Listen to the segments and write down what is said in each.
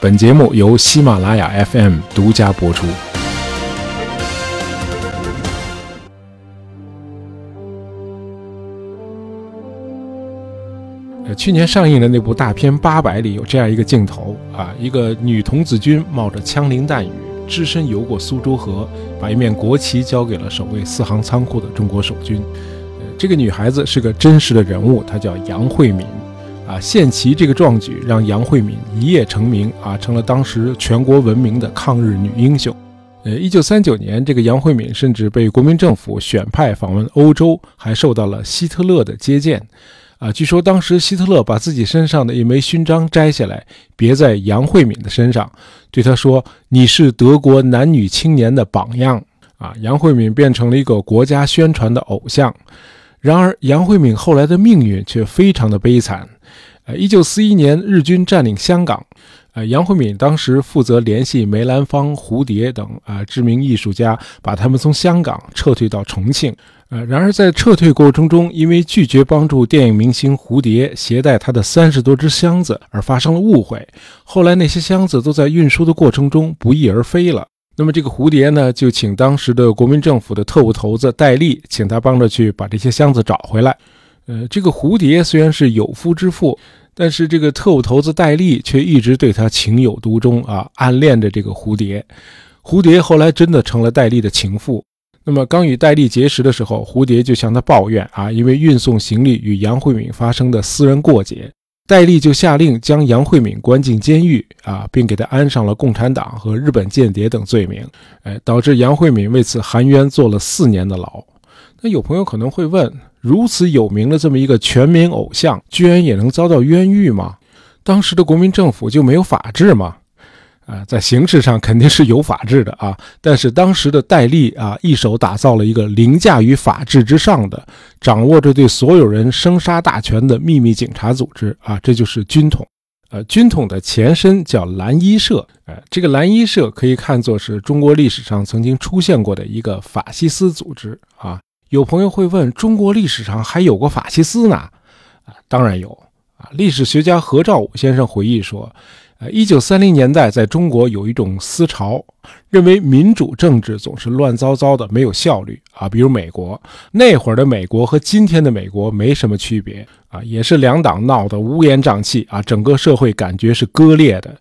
本节目由喜马拉雅 FM 独家播出。去年上映的那部大片《八百》里有这样一个镜头啊，一个女童子军冒着枪林弹雨，只身游过苏州河，把一面国旗交给了守卫四行仓库的中国守军。呃，这个女孩子是个真实的人物，她叫杨慧敏。啊，献旗这个壮举让杨慧敏一夜成名啊，成了当时全国闻名的抗日女英雄。呃，一九三九年，这个杨慧敏甚至被国民政府选派访问欧洲，还受到了希特勒的接见。啊，据说当时希特勒把自己身上的一枚勋章摘下来，别在杨慧敏的身上，对他说：“你是德国男女青年的榜样。”啊，杨慧敏变成了一个国家宣传的偶像。然而，杨慧敏后来的命运却非常的悲惨。呃，一九四一年，日军占领香港，呃，杨慧敏当时负责联系梅兰芳、蝴蝶等啊知名艺术家，把他们从香港撤退到重庆。呃，然而在撤退过程中，因为拒绝帮助电影明星蝴蝶携带他的三十多只箱子而发生了误会，后来那些箱子都在运输的过程中不翼而飞了。那么这个蝴蝶呢，就请当时的国民政府的特务头子戴笠，请他帮着去把这些箱子找回来。呃，这个蝴蝶虽然是有夫之妇。但是这个特务头子戴笠却一直对他情有独钟啊，暗恋着这个蝴蝶。蝴蝶后来真的成了戴笠的情妇。那么刚与戴笠结识的时候，蝴蝶就向他抱怨啊，因为运送行李与杨慧敏发生的私人过节，戴笠就下令将杨慧敏关进监狱啊，并给他安上了共产党和日本间谍等罪名，哎，导致杨慧敏为此含冤坐了四年的牢。那有朋友可能会问。如此有名的这么一个全民偶像，居然也能遭到冤狱吗？当时的国民政府就没有法治吗？啊，在形式上肯定是有法治的啊，但是当时的戴笠啊，一手打造了一个凌驾于法治之上的，掌握着对所有人生杀大权的秘密警察组织啊，这就是军统。呃，军统的前身叫蓝衣社，呃，这个蓝衣社可以看作是中国历史上曾经出现过的一个法西斯组织啊。有朋友会问：中国历史上还有过法西斯呢？啊，当然有啊！历史学家何兆武先生回忆说，呃，一九三零年代在中国有一种思潮，认为民主政治总是乱糟糟的，没有效率啊。比如美国那会儿的美国和今天的美国没什么区别啊，也是两党闹得乌烟瘴气啊，整个社会感觉是割裂的。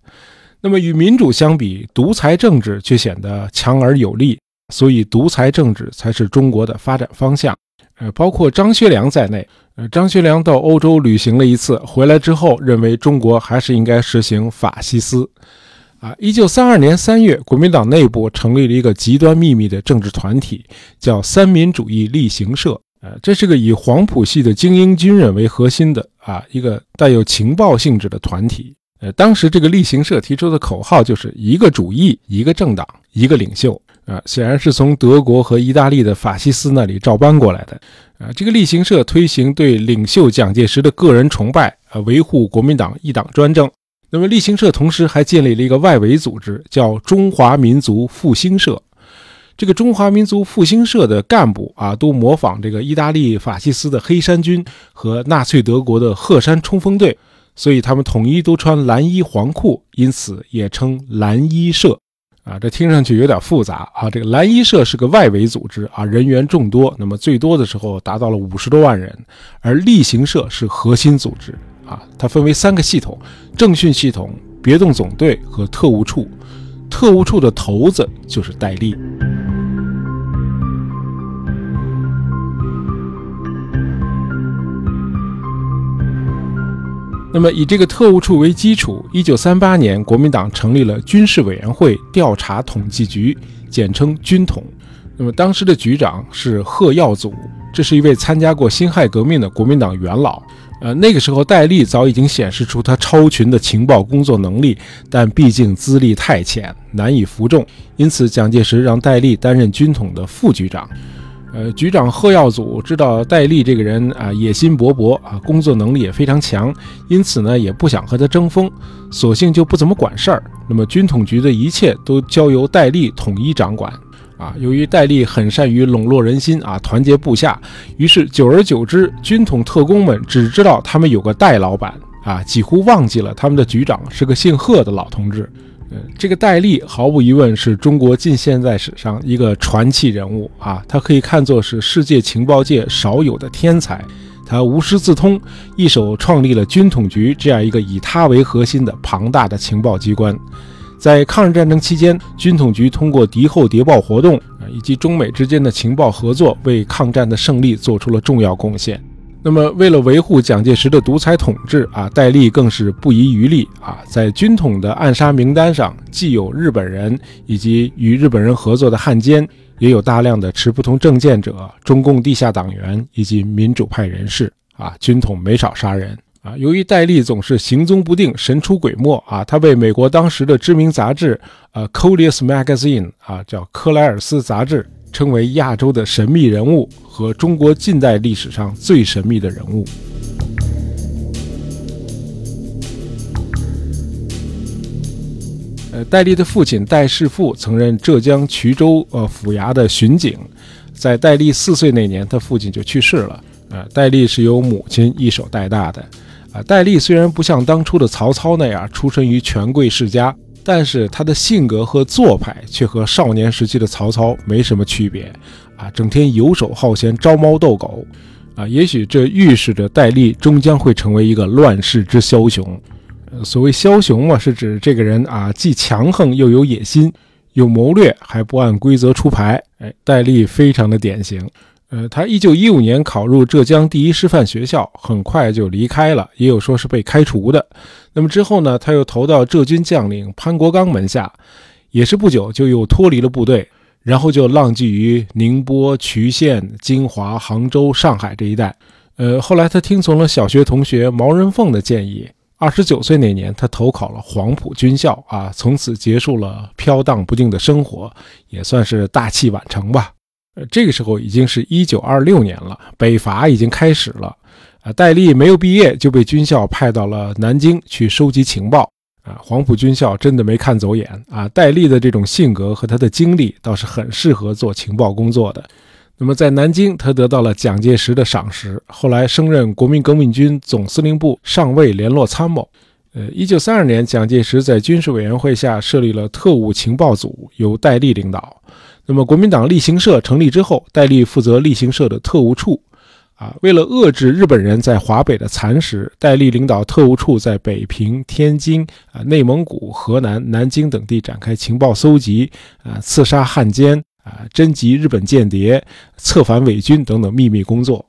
那么与民主相比，独裁政治却显得强而有力。所以，独裁政治才是中国的发展方向。呃，包括张学良在内。呃，张学良到欧洲旅行了一次，回来之后认为中国还是应该实行法西斯。啊，一九三二年三月，国民党内部成立了一个极端秘密的政治团体，叫三民主义力行社。呃，这是个以黄埔系的精英军人为核心的啊，一个带有情报性质的团体。呃，当时这个力行社提出的口号就是一个主义、一个政党、一个领袖。啊，显然是从德国和意大利的法西斯那里照搬过来的。啊，这个力行社推行对领袖蒋介石的个人崇拜，啊，维护国民党一党专政。那么，力行社同时还建立了一个外围组织，叫中华民族复兴社。这个中华民族复兴社的干部啊，都模仿这个意大利法西斯的黑山军和纳粹德国的鹤山冲锋队，所以他们统一都穿蓝衣黄裤，因此也称蓝衣社。啊，这听上去有点复杂啊！这个蓝衣社是个外围组织啊，人员众多，那么最多的时候达到了五十多万人。而例行社是核心组织啊，它分为三个系统：政训系统、别动总队和特务处。特务处的头子就是戴笠。那么，以这个特务处为基础，一九三八年，国民党成立了军事委员会调查统计局，简称军统。那么，当时的局长是贺耀祖，这是一位参加过辛亥革命的国民党元老。呃，那个时候戴笠早已经显示出他超群的情报工作能力，但毕竟资历太浅，难以服众，因此蒋介石让戴笠担任军统的副局长。呃，局长贺耀祖知道戴笠这个人啊，野心勃勃啊，工作能力也非常强，因此呢，也不想和他争锋，索性就不怎么管事儿。那么军统局的一切都交由戴笠统一掌管。啊，由于戴笠很善于笼络人心啊，团结部下，于是久而久之，军统特工们只知道他们有个戴老板啊，几乎忘记了他们的局长是个姓贺的老同志。这个戴笠毫无疑问是中国近现代史上一个传奇人物啊，他可以看作是世界情报界少有的天才。他无师自通，一手创立了军统局这样一个以他为核心的庞大的情报机关。在抗日战争期间，军统局通过敌后谍报活动啊，以及中美之间的情报合作，为抗战的胜利做出了重要贡献。那么，为了维护蒋介石的独裁统治啊，戴笠更是不遗余力啊，在军统的暗杀名单上，既有日本人以及与日本人合作的汉奸，也有大量的持不同政见者、中共地下党员以及民主派人士啊，军统没少杀人。啊，由于戴笠总是行踪不定、神出鬼没啊，他被美国当时的知名杂志呃《Coleus Magazine》啊，叫科莱尔斯杂志，称为亚洲的神秘人物和中国近代历史上最神秘的人物。呃，戴笠的父亲戴世富曾任浙江衢州呃府衙的巡警，在戴笠四岁那年，他父亲就去世了。呃，戴笠是由母亲一手带大的。啊，戴笠虽然不像当初的曹操那样出身于权贵世家，但是他的性格和做派却和少年时期的曹操没什么区别。啊，整天游手好闲，招猫逗狗。啊，也许这预示着戴笠终将会成为一个乱世之枭雄。所谓枭雄嘛，是指这个人啊，既强横又有野心，有谋略，还不按规则出牌。哎，戴笠非常的典型。呃，他一九一五年考入浙江第一师范学校，很快就离开了，也有说是被开除的。那么之后呢，他又投到浙军将领潘国刚门下，也是不久就又脱离了部队，然后就浪迹于宁波、衢县、金华、杭州、上海这一带。呃，后来他听从了小学同学毛人凤的建议，二十九岁那年，他投考了黄埔军校啊，从此结束了飘荡不定的生活，也算是大器晚成吧。这个时候已经是一九二六年了，北伐已经开始了。啊，戴笠没有毕业就被军校派到了南京去收集情报。啊，黄埔军校真的没看走眼啊。戴笠的这种性格和他的经历倒是很适合做情报工作的。那么在南京，他得到了蒋介石的赏识，后来升任国民革命军总司令部上尉联络参谋。呃，一九三二年，蒋介石在军事委员会下设立了特务情报组，由戴笠领导。那么，国民党例行社成立之后，戴笠负责例行社的特务处。啊，为了遏制日本人在华北的蚕食，戴笠领导特务处在北平、天津、啊内蒙古、河南、南京等地展开情报搜集，啊刺杀汉奸，啊侦集日本间谍，策反伪军等等秘密工作。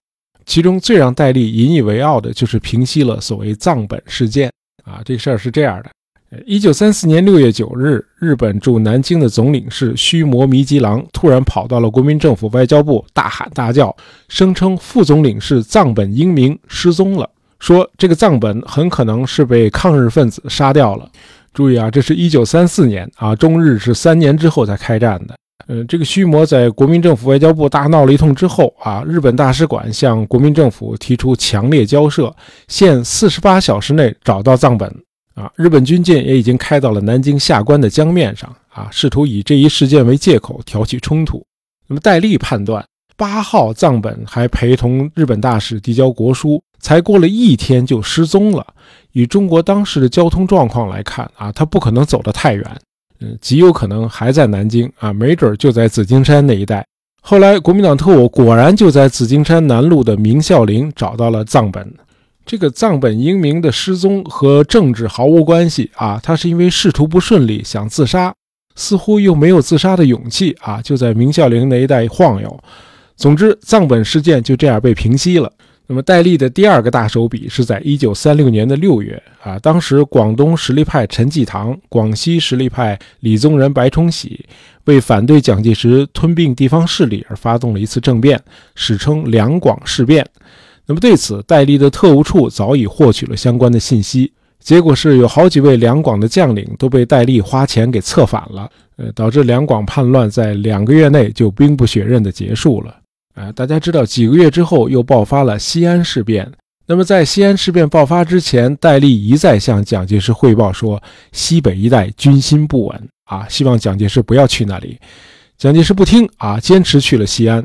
其中最让戴笠引以为傲的就是平息了所谓藏本事件。啊，这个事儿是这样的。一九三四年六月九日，日本驻南京的总领事须磨弥吉郎突然跑到了国民政府外交部，大喊大叫，声称副总领事藏本英明失踪了，说这个藏本很可能是被抗日分子杀掉了。注意啊，这是一九三四年啊，中日是三年之后才开战的。呃，这个须磨在国民政府外交部大闹了一通之后啊，日本大使馆向国民政府提出强烈交涉，限四十八小时内找到藏本。啊，日本军舰也已经开到了南京下关的江面上啊，试图以这一事件为借口挑起冲突。那么戴笠判断，八号藏本还陪同日本大使递交国书，才过了一天就失踪了。以中国当时的交通状况来看啊，他不可能走得太远，嗯，极有可能还在南京啊，没准就在紫金山那一带。后来国民党特务果然就在紫金山南路的明孝陵找到了藏本。这个藏本英明的失踪和政治毫无关系啊，他是因为仕途不顺利想自杀，似乎又没有自杀的勇气啊，就在明孝陵那一带晃悠。总之，藏本事件就这样被平息了。那么，戴笠的第二个大手笔是在一九三六年的六月啊，当时广东实力派陈济棠、广西实力派李宗仁、白崇禧为反对蒋介石吞并地方势力而发动了一次政变，史称两广事变。那么对此，戴笠的特务处早已获取了相关的信息，结果是有好几位两广的将领都被戴笠花钱给策反了，呃，导致两广叛乱在两个月内就兵不血刃的结束了。啊，大家知道，几个月之后又爆发了西安事变。那么在西安事变爆发之前，戴笠一再向蒋介石汇报说，西北一带军心不稳啊，希望蒋介石不要去那里。蒋介石不听啊，坚持去了西安。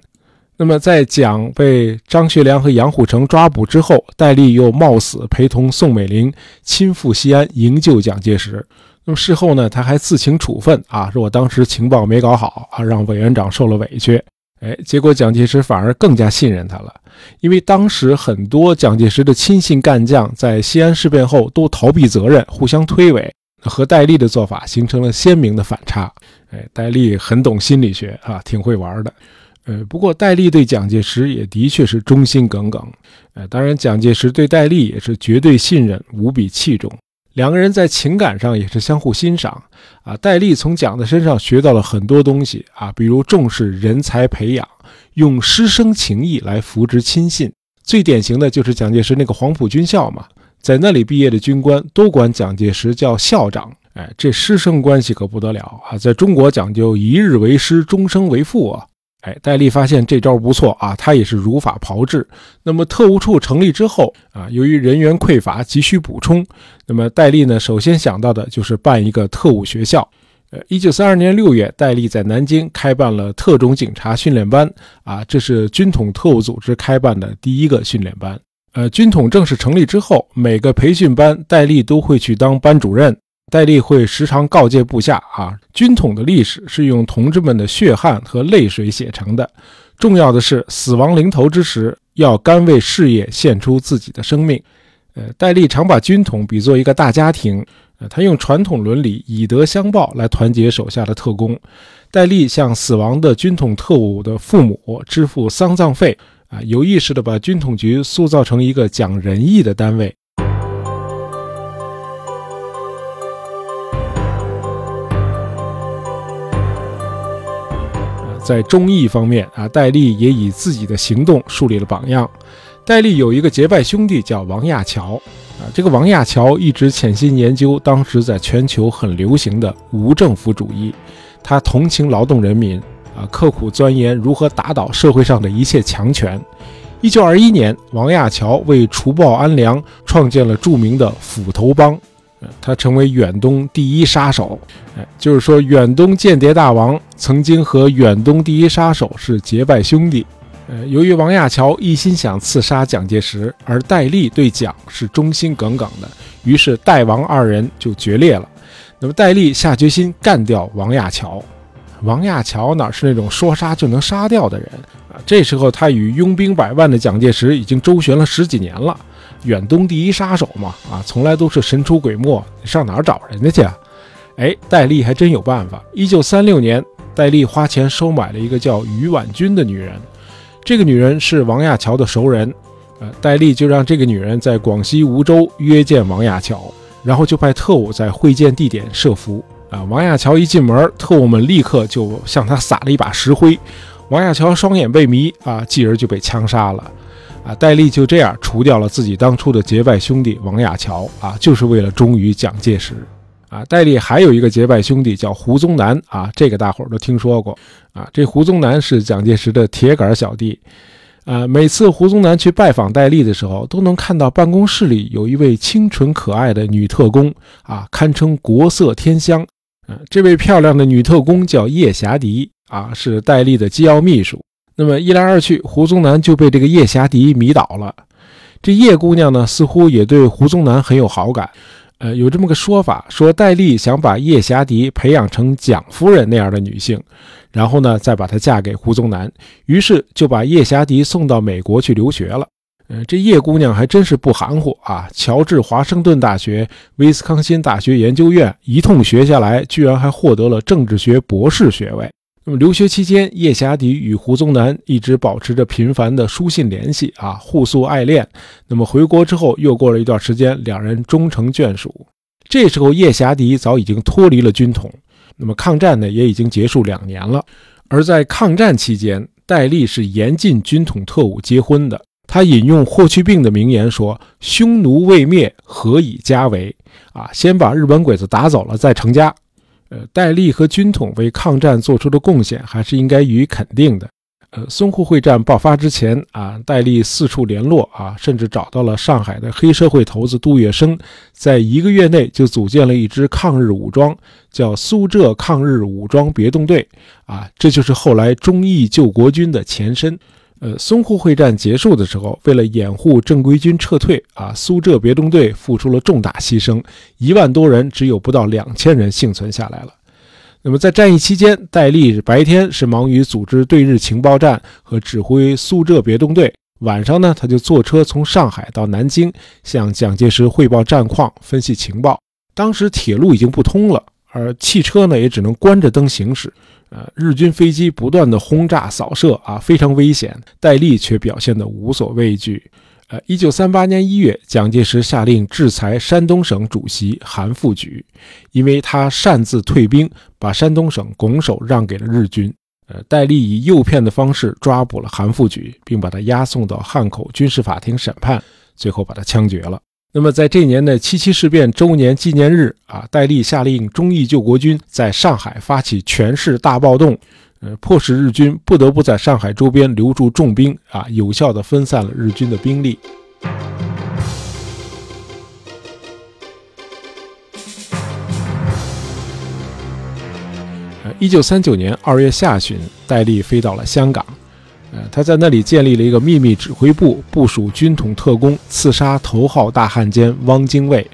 那么在蒋被张学良和杨虎城抓捕之后，戴笠又冒死陪同宋美龄亲赴西安营救蒋介石。那么事后呢，他还自请处分啊，说我当时情报没搞好啊，让委员长受了委屈。哎，结果蒋介石反而更加信任他了，因为当时很多蒋介石的亲信干将在西安事变后都逃避责任，互相推诿，和戴笠的做法形成了鲜明的反差。哎，戴笠很懂心理学啊，挺会玩的。呃，不过戴笠对蒋介石也的确是忠心耿耿。呃，当然蒋介石对戴笠也是绝对信任，无比器重。两个人在情感上也是相互欣赏啊。戴笠从蒋的身上学到了很多东西啊，比如重视人才培养，用师生情谊来扶植亲信。最典型的就是蒋介石那个黄埔军校嘛，在那里毕业的军官都管蒋介石叫校长。哎，这师生关系可不得了啊！在中国讲究一日为师，终生为父啊。哎，戴笠发现这招不错啊，他也是如法炮制。那么特务处成立之后啊，由于人员匮乏，急需补充。那么戴笠呢，首先想到的就是办一个特务学校。呃，一九三二年六月，戴笠在南京开办了特种警察训练班啊，这是军统特务组织开办的第一个训练班。呃，军统正式成立之后，每个培训班戴笠都会去当班主任。戴笠会时常告诫部下啊，军统的历史是用同志们的血汗和泪水写成的。重要的是，死亡临头之时，要甘为事业献出自己的生命。呃，戴笠常把军统比作一个大家庭，呃，他用传统伦理以德相报来团结手下的特工。戴笠向死亡的军统特务的父母支付丧葬费，啊，有意识地把军统局塑造成一个讲仁义的单位。在忠义方面啊，戴笠也以自己的行动树立了榜样。戴笠有一个结拜兄弟叫王亚樵啊，这个王亚樵一直潜心研究当时在全球很流行的无政府主义，他同情劳动人民啊，刻苦钻研如何打倒社会上的一切强权。一九二一年，王亚樵为除暴安良创建了著名的斧头帮。他成为远东第一杀手，哎，就是说远东间谍大王曾经和远东第一杀手是结拜兄弟。呃，由于王亚樵一心想刺杀蒋介石，而戴笠对蒋是忠心耿耿的，于是戴王二人就决裂了。那么戴笠下决心干掉王亚樵。王亚樵哪是那种说杀就能杀掉的人啊？这时候他与拥兵百万的蒋介石已经周旋了十几年了。远东第一杀手嘛，啊，从来都是神出鬼没，上哪儿找人家去？啊？哎，戴笠还真有办法。一九三六年，戴笠花钱收买了一个叫于婉君的女人，这个女人是王亚樵的熟人，呃，戴笠就让这个女人在广西梧州约见王亚樵，然后就派特务在会见地点设伏。啊，王亚樵一进门，特务们立刻就向他撒了一把石灰，王亚樵双眼被迷，啊，继而就被枪杀了。啊，戴笠就这样除掉了自己当初的结拜兄弟王亚樵啊，就是为了忠于蒋介石。啊，戴笠还有一个结拜兄弟叫胡宗南啊，这个大伙儿都听说过啊。这胡宗南是蒋介石的铁杆小弟。啊，每次胡宗南去拜访戴笠的时候，都能看到办公室里有一位清纯可爱的女特工啊，堪称国色天香。啊，这位漂亮的女特工叫叶霞迪啊，是戴笠的机要秘书。那么一来二去，胡宗南就被这个叶霞迪迷倒了。这叶姑娘呢，似乎也对胡宗南很有好感。呃，有这么个说法，说戴笠想把叶霞迪培养成蒋夫人那样的女性，然后呢，再把她嫁给胡宗南。于是就把叶霞迪送到美国去留学了。呃，这叶姑娘还真是不含糊啊！乔治华盛顿大学、威斯康辛大学研究院一通学下来，居然还获得了政治学博士学位。那么留学期间，叶霞迪与胡宗南一直保持着频繁的书信联系啊，互诉爱恋。那么回国之后，又过了一段时间，两人终成眷属。这时候，叶霞迪早已经脱离了军统，那么抗战呢，也已经结束两年了。而在抗战期间，戴笠是严禁军统特务结婚的。他引用霍去病的名言说：“匈奴未灭，何以家为？”啊，先把日本鬼子打走了，再成家。呃，戴笠和军统为抗战做出的贡献还是应该予以肯定的。呃，淞沪会战爆发之前啊，戴笠四处联络啊，甚至找到了上海的黑社会头子杜月笙，在一个月内就组建了一支抗日武装，叫苏浙抗日武装别动队啊，这就是后来忠义救国军的前身。呃，淞沪会战结束的时候，为了掩护正规军撤退，啊，苏浙别动队付出了重大牺牲，一万多人只有不到两千人幸存下来了。那么在战役期间，戴笠白天是忙于组织对日情报站和指挥苏浙别动队，晚上呢，他就坐车从上海到南京，向蒋介石汇报战况、分析情报。当时铁路已经不通了，而汽车呢也只能关着灯行驶。呃，日军飞机不断的轰炸扫射啊，非常危险。戴笠却表现得无所畏惧。呃，一九三八年一月，蒋介石下令制裁山东省主席韩复榘，因为他擅自退兵，把山东省拱手让给了日军。呃，戴笠以诱骗的方式抓捕了韩复榘，并把他押送到汉口军事法庭审判，最后把他枪决了。那么，在这年的七七事变周年纪念日啊，戴笠下令忠义救国军在上海发起全市大暴动，呃，迫使日军不得不在上海周边留驻重兵啊，有效的分散了日军的兵力。呃，一九三九年二月下旬，戴笠飞到了香港。呃，他在那里建立了一个秘密指挥部，部署军统特工，刺杀头号大汉奸汪精卫。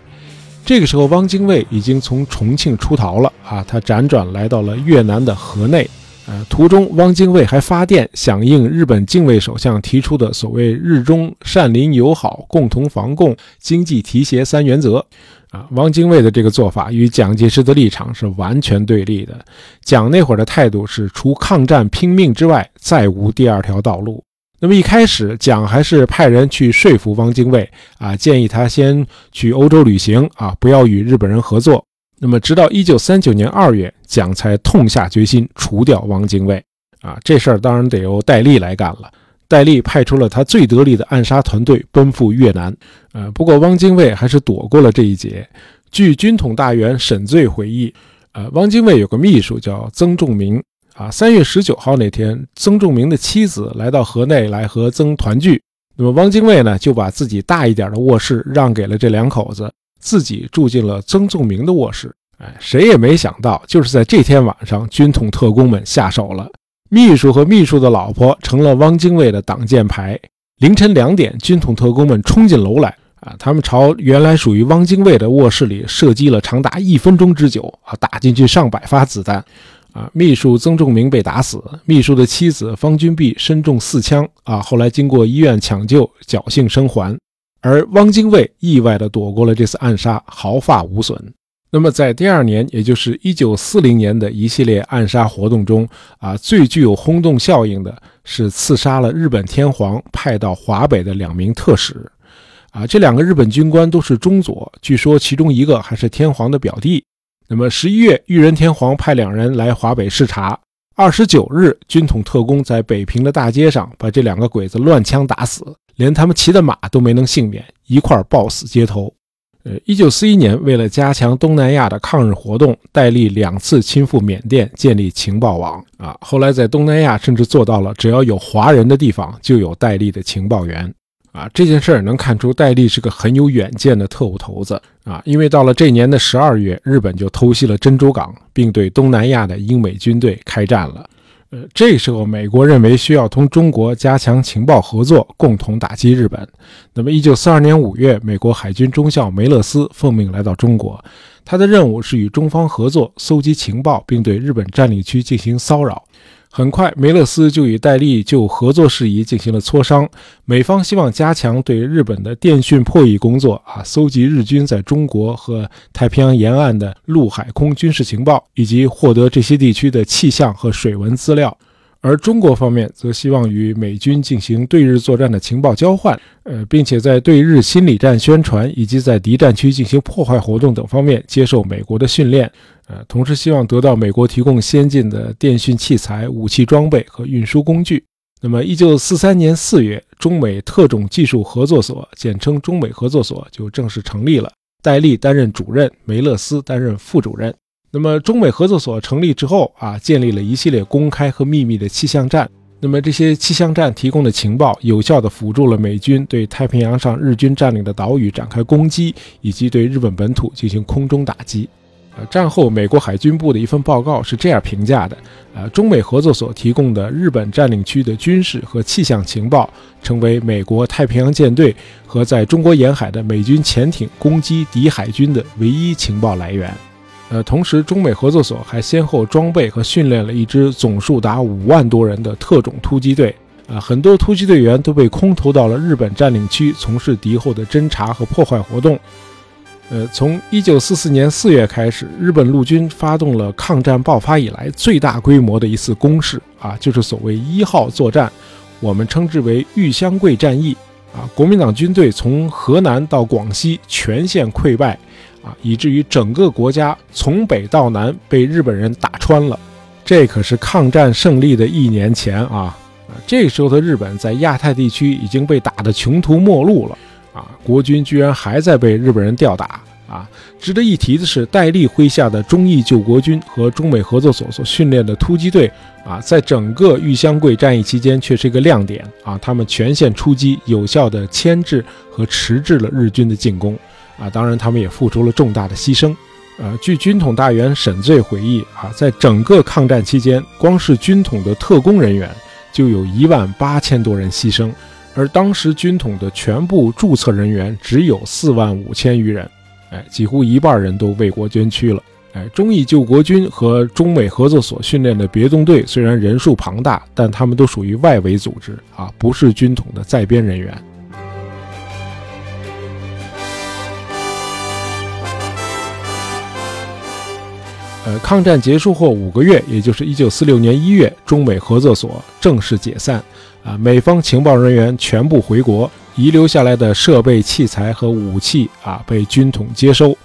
这个时候，汪精卫已经从重庆出逃了啊，他辗转来到了越南的河内。呃，途中，汪精卫还发电响应日本近卫首相提出的所谓“日中善邻友好，共同防共，经济提携三原则”。啊，汪精卫的这个做法与蒋介石的立场是完全对立的。蒋那会儿的态度是，除抗战拼命之外，再无第二条道路。那么一开始，蒋还是派人去说服汪精卫，啊，建议他先去欧洲旅行，啊，不要与日本人合作。那么直到一九三九年二月，蒋才痛下决心除掉汪精卫。啊，这事儿当然得由戴笠来干了。戴笠派出了他最得力的暗杀团队奔赴越南，呃，不过汪精卫还是躲过了这一劫。据军统大员沈醉回忆，呃，汪精卫有个秘书叫曾仲明，啊，三月十九号那天，曾仲明的妻子来到河内来和曾团聚，那么汪精卫呢就把自己大一点的卧室让给了这两口子，自己住进了曾仲明的卧室。哎，谁也没想到，就是在这天晚上，军统特工们下手了。秘书和秘书的老婆成了汪精卫的挡箭牌。凌晨两点，军统特工们冲进楼来，啊，他们朝原来属于汪精卫的卧室里射击了长达一分钟之久，啊，打进去上百发子弹，啊，秘书曾仲明被打死，秘书的妻子方君碧身中四枪，啊，后来经过医院抢救，侥幸生还，而汪精卫意外地躲过了这次暗杀，毫发无损。那么，在第二年，也就是一九四零年的一系列暗杀活动中，啊，最具有轰动效应的是刺杀了日本天皇派到华北的两名特使，啊，这两个日本军官都是中佐，据说其中一个还是天皇的表弟。那么，十一月，裕仁天皇派两人来华北视察。二十九日，军统特工在北平的大街上把这两个鬼子乱枪打死，连他们骑的马都没能幸免，一块儿暴死街头。呃，一九四一年，为了加强东南亚的抗日活动，戴笠两次亲赴缅甸建立情报网啊。后来在东南亚甚至做到了，只要有华人的地方就有戴笠的情报员啊。这件事儿能看出戴笠是个很有远见的特务头子啊。因为到了这年的十二月，日本就偷袭了珍珠港，并对东南亚的英美军队开战了。呃，这时候美国认为需要同中国加强情报合作，共同打击日本。那么，一九四二年五月，美国海军中校梅勒斯奉命来到中国，他的任务是与中方合作，搜集情报，并对日本占领区进行骚扰。很快，梅勒斯就与戴笠就合作事宜进行了磋商。美方希望加强对日本的电讯破译工作，啊，搜集日军在中国和太平洋沿岸的陆海空军事情报，以及获得这些地区的气象和水文资料。而中国方面则希望与美军进行对日作战的情报交换，呃，并且在对日心理战宣传以及在敌战区进行破坏活动等方面接受美国的训练。呃，同时希望得到美国提供先进的电讯器材、武器装备和运输工具。那么，一九四三年四月，中美特种技术合作所（简称中美合作所）就正式成立了。戴笠担任主任，梅勒斯担任副主任。那么，中美合作所成立之后啊，建立了一系列公开和秘密的气象站。那么，这些气象站提供的情报，有效地辅助了美军对太平洋上日军占领的岛屿展开攻击，以及对日本本土进行空中打击。呃，战后美国海军部的一份报告是这样评价的：呃，中美合作所提供的日本占领区的军事和气象情报，成为美国太平洋舰队和在中国沿海的美军潜艇攻击敌海军的唯一情报来源。呃，同时，中美合作所还先后装备和训练了一支总数达五万多人的特种突击队。啊，很多突击队员都被空投到了日本占领区，从事敌后的侦察和破坏活动。呃，从一九四四年四月开始，日本陆军发动了抗战爆发以来最大规模的一次攻势啊，就是所谓一号作战，我们称之为玉香桂战役啊。国民党军队从河南到广西全线溃败啊，以至于整个国家从北到南被日本人打穿了。这可是抗战胜利的一年前啊啊，这时候的日本在亚太地区已经被打得穷途末路了。啊，国军居然还在被日本人吊打啊！值得一提的是，戴笠麾下的忠义救国军和中美合作所所训练的突击队啊，在整个玉香桂战役期间却是一个亮点啊！他们全线出击，有效地牵制和迟滞了日军的进攻啊！当然，他们也付出了重大的牺牲。呃，据军统大员沈醉回忆啊，在整个抗战期间，光是军统的特工人员就有一万八千多人牺牲。而当时军统的全部注册人员只有四万五千余人，哎，几乎一半人都为国捐躯了。哎，忠义救国军和中美合作所训练的别动队虽然人数庞大，但他们都属于外围组织啊，不是军统的在编人员。呃，抗战结束后五个月，也就是一九四六年一月，中美合作所正式解散。啊，美方情报人员全部回国，遗留下来的设备、器材和武器啊，被军统接收。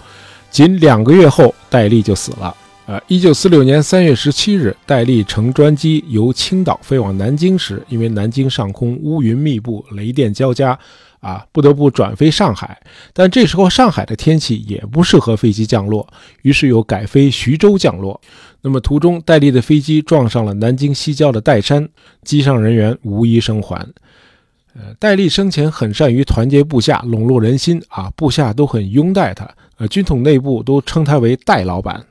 仅两个月后，戴笠就死了。呃，一九四六年三月十七日，戴笠乘专机由青岛飞往南京时，因为南京上空乌云密布、雷电交加，啊，不得不转飞上海。但这时候上海的天气也不适合飞机降落，于是又改飞徐州降落。那么途中，戴笠的飞机撞上了南京西郊的岱山，机上人员无一生还。呃，戴笠生前很善于团结部下，笼络人心啊，部下都很拥戴他，呃，军统内部都称他为戴老板，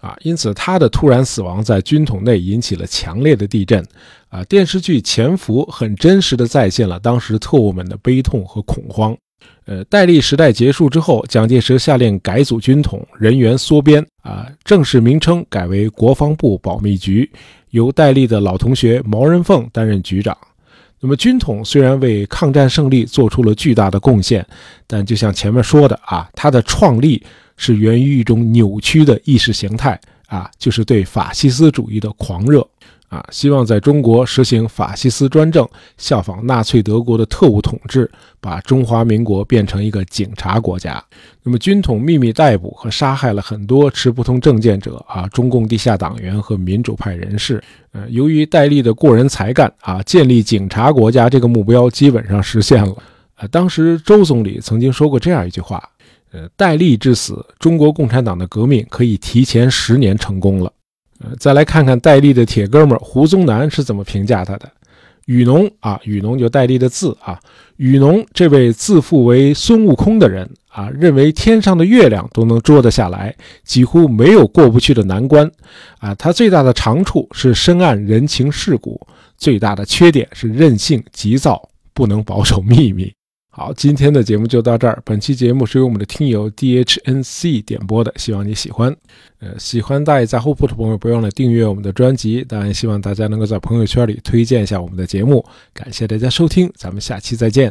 啊，因此他的突然死亡在军统内引起了强烈的地震，啊，电视剧《潜伏》很真实的再现了当时特务们的悲痛和恐慌。呃，戴笠时代结束之后，蒋介石下令改组军统，人员缩编啊，正式名称改为国防部保密局，由戴笠的老同学毛人凤担任局长。那么，军统虽然为抗战胜利做出了巨大的贡献，但就像前面说的啊，它的创立是源于一种扭曲的意识形态啊，就是对法西斯主义的狂热。啊，希望在中国实行法西斯专政，效仿纳粹德国的特务统治，把中华民国变成一个警察国家。那么，军统秘密逮捕和杀害了很多持不同政见者啊，中共地下党员和民主派人士。呃，由于戴笠的过人才干啊，建立警察国家这个目标基本上实现了。呃，当时周总理曾经说过这样一句话：呃，戴笠之死，中国共产党的革命可以提前十年成功了。呃，再来看看戴笠的铁哥们胡宗南是怎么评价他的。雨农啊，雨农就戴笠的字啊。雨农这位自负为孙悟空的人啊，认为天上的月亮都能捉得下来，几乎没有过不去的难关啊。他最大的长处是深谙人情世故，最大的缺点是任性急躁，不能保守秘密。好，今天的节目就到这儿。本期节目是由我们的听友 DHNC 点播的，希望你喜欢。呃，喜欢大爷在后铺的朋友，不要忘了订阅我们的专辑。当然，希望大家能够在朋友圈里推荐一下我们的节目。感谢大家收听，咱们下期再见。